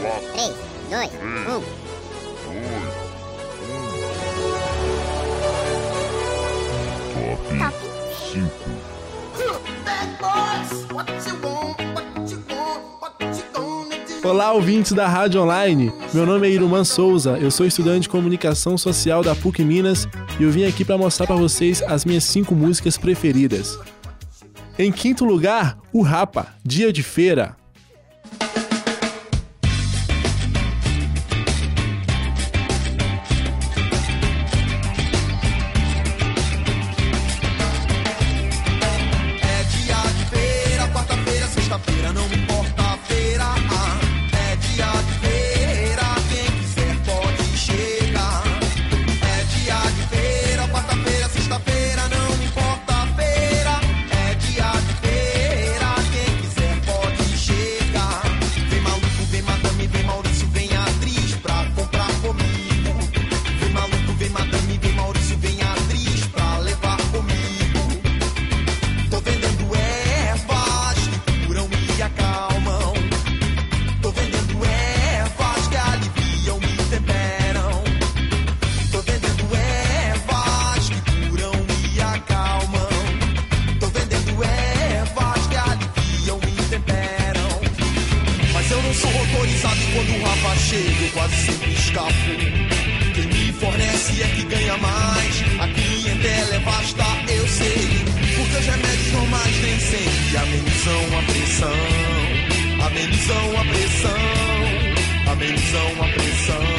4, 3, 2, 1. 2, 1. Top 5. Olá, ouvintes da Rádio Online. Meu nome é Iruman Souza, eu sou estudante de comunicação social da PUC Minas e eu vim aqui para mostrar para vocês as minhas cinco músicas preferidas. Em quinto lugar, o Rapa, Dia de Feira, atenção à.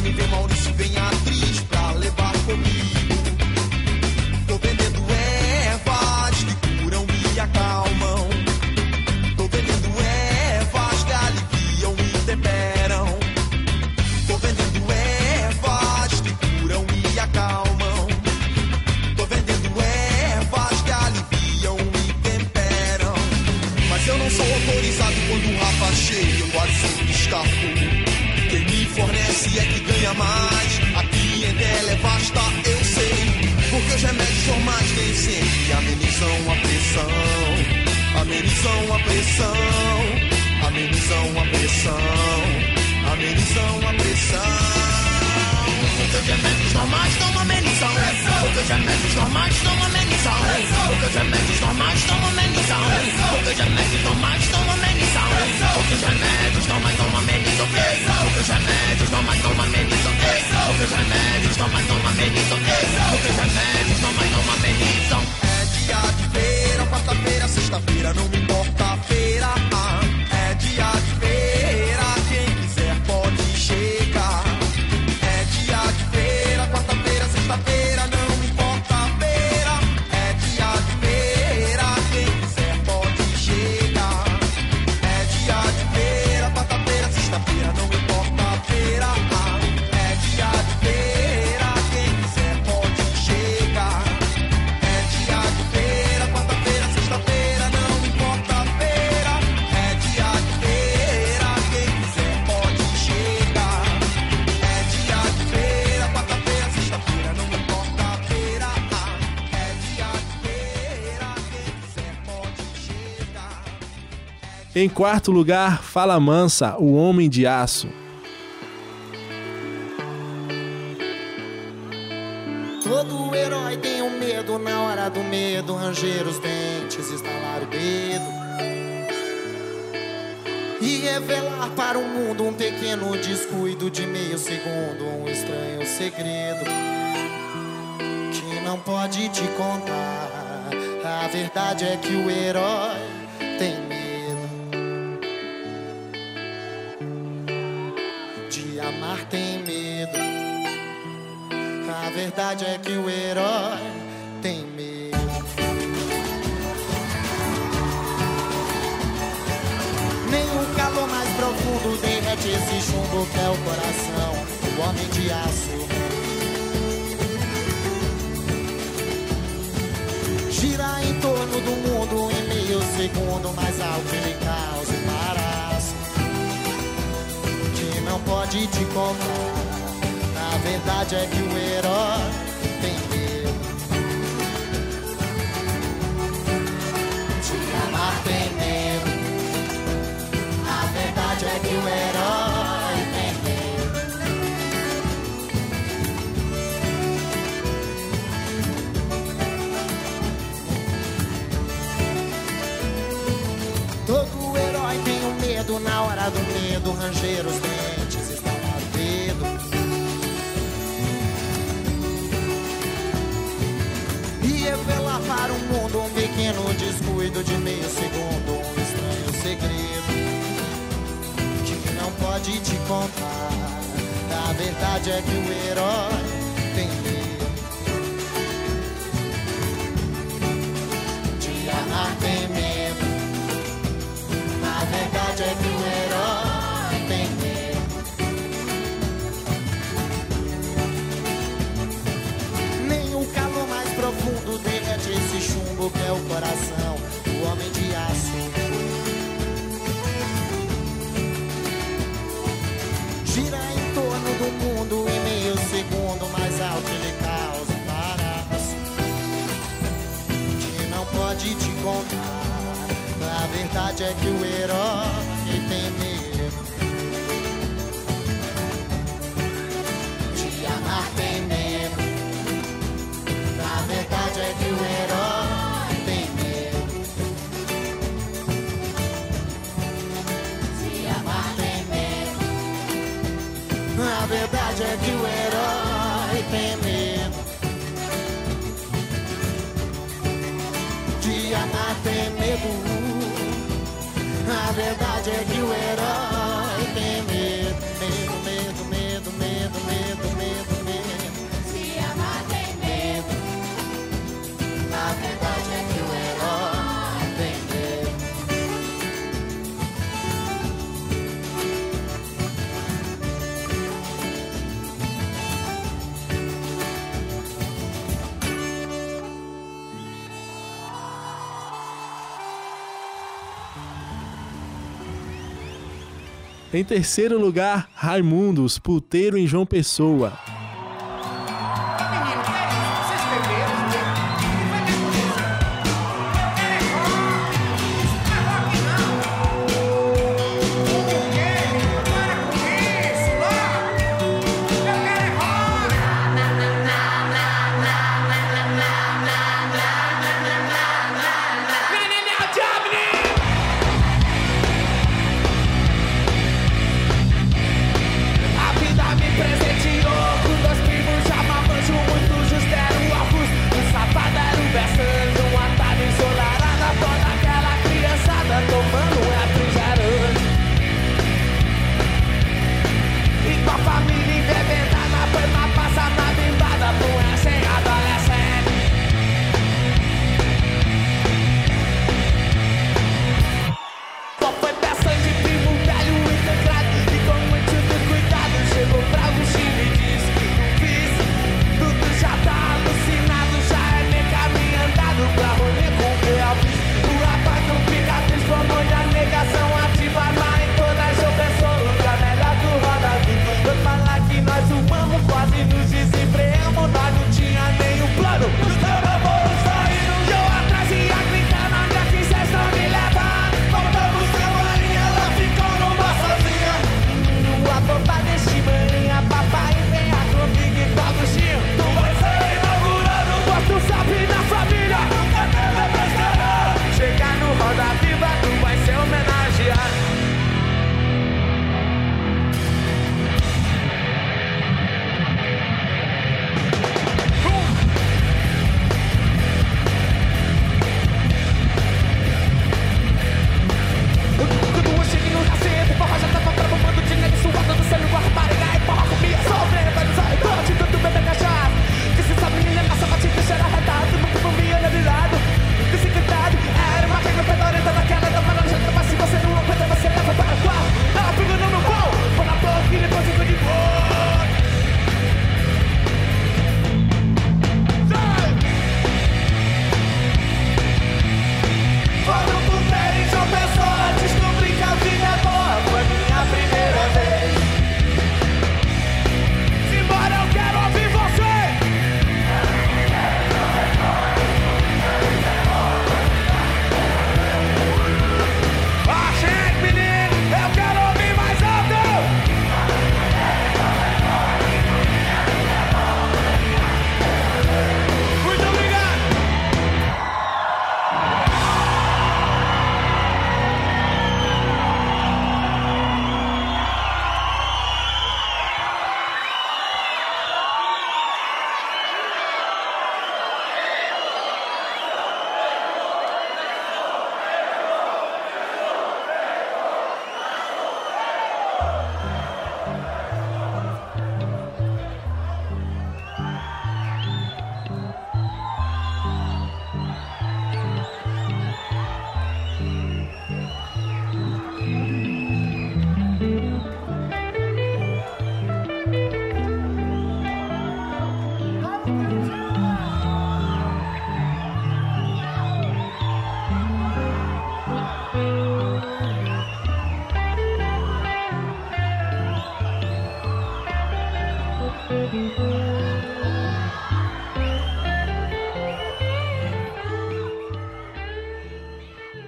me vê Maurício, vem Amenizam a pressão, amenizam a pressão, amenizam a pressão. Poucas remédios normais não amenizam. Poucas remédios normais não amenizam. Poucas remédios normais não amenizam. Poucas remédios normais não amenizam. Poucas remédios normais não amenizam. Poucas remédios normais não amenizam. Poucas remédios normais não amenizam. Poucas remédios normais não amenizam. É dia de verão, quarta-feira sexta-feira, não me importa a feira. Ah, é dia de Em quarto lugar, Fala Mansa, o Homem de Aço. Todo herói tem um medo, na hora do medo, ranger os dentes, estalar o dedo. E revelar para o mundo um pequeno descuido de meio segundo, um estranho segredo que não pode te contar. A verdade é que o herói verdade é que o herói tem medo. Nem o calor mais profundo derrete esse chumbo que é o coração, o homem de aço. Gira em torno do mundo em meio segundo, mas algo ele causa um embaraço. Que não pode te contar. A verdade é que o herói. Do medo, ranger os dentes, estalar o dedo. E revelar para o mundo um pequeno descuido de meio segundo, um estranho segredo que não pode te contar. A verdade é que o herói é o coração, o homem de aço. Gira em torno do mundo em meio segundo, mais alto ele causa embaraço que não pode te contar. A verdade é que o herói tem medo. A verdade é que o herói Em terceiro lugar, Raimundos, puteiro em João Pessoa.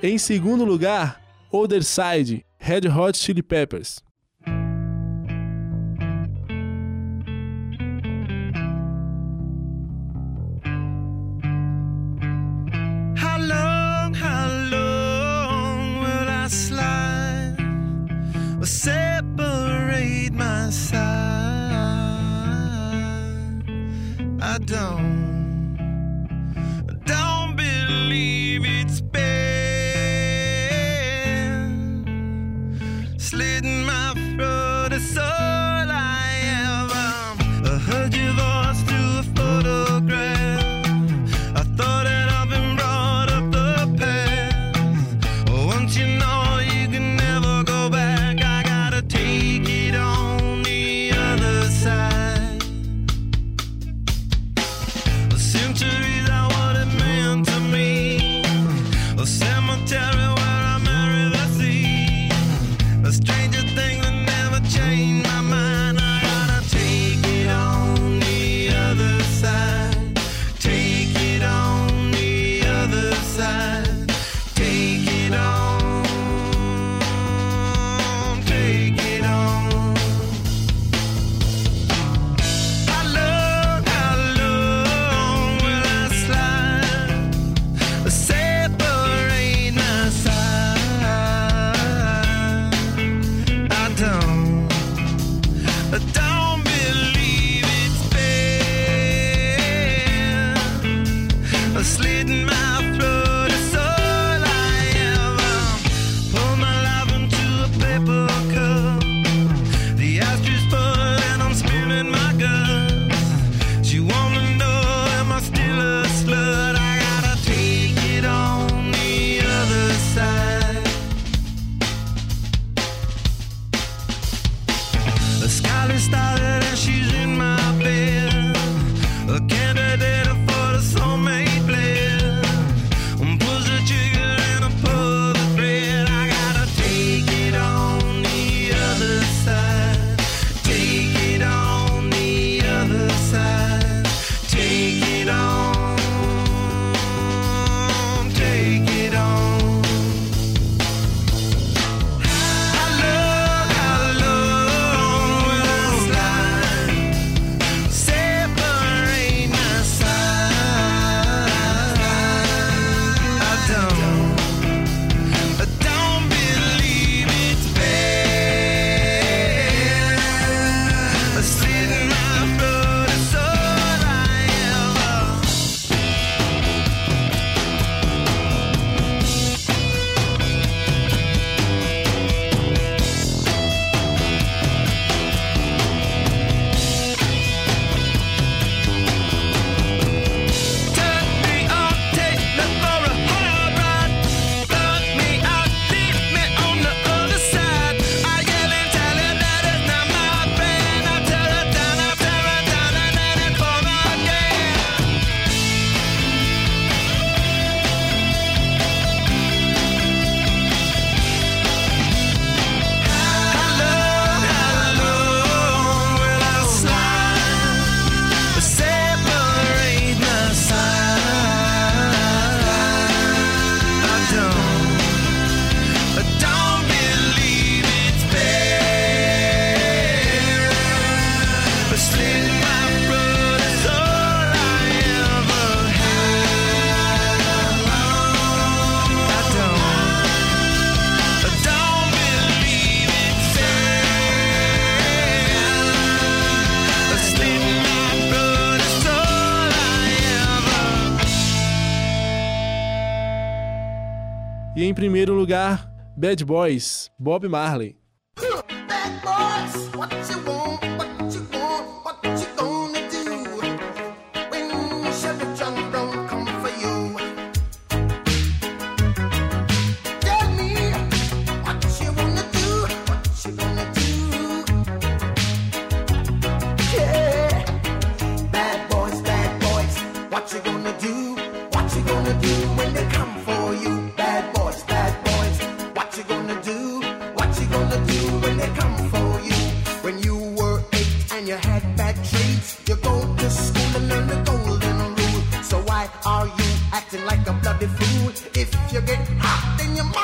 Em segundo lugar, Other Side, Red Hot Chili Peppers. separate my side. I don't. slidden E em primeiro lugar, Bad Boys, Bob Marley. Bad boys,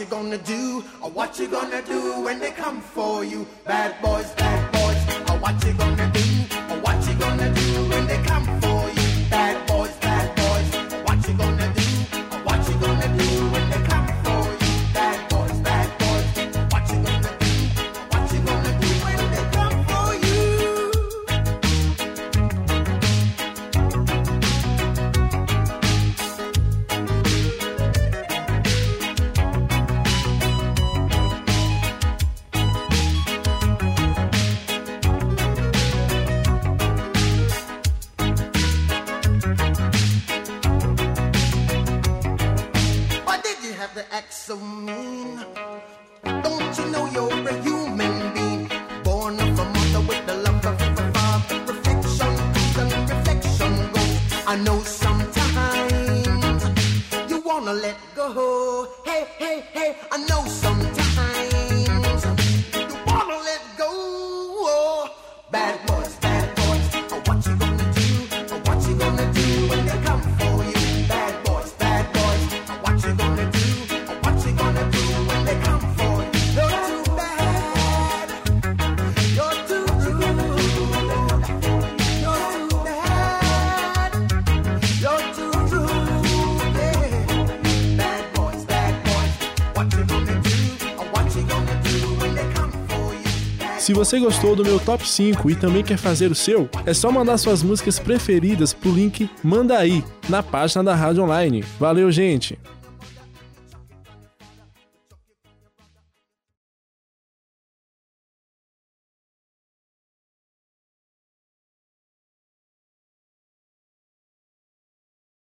you gonna do? Or what you gonna do? to act so mean. Don't you know you're a human being? Born of a mother with the love of a father. Reflection, reflection, go. I know Se você gostou do meu top 5 e também quer fazer o seu, é só mandar suas músicas preferidas pro link Manda aí, na página da Rádio Online. Valeu, gente!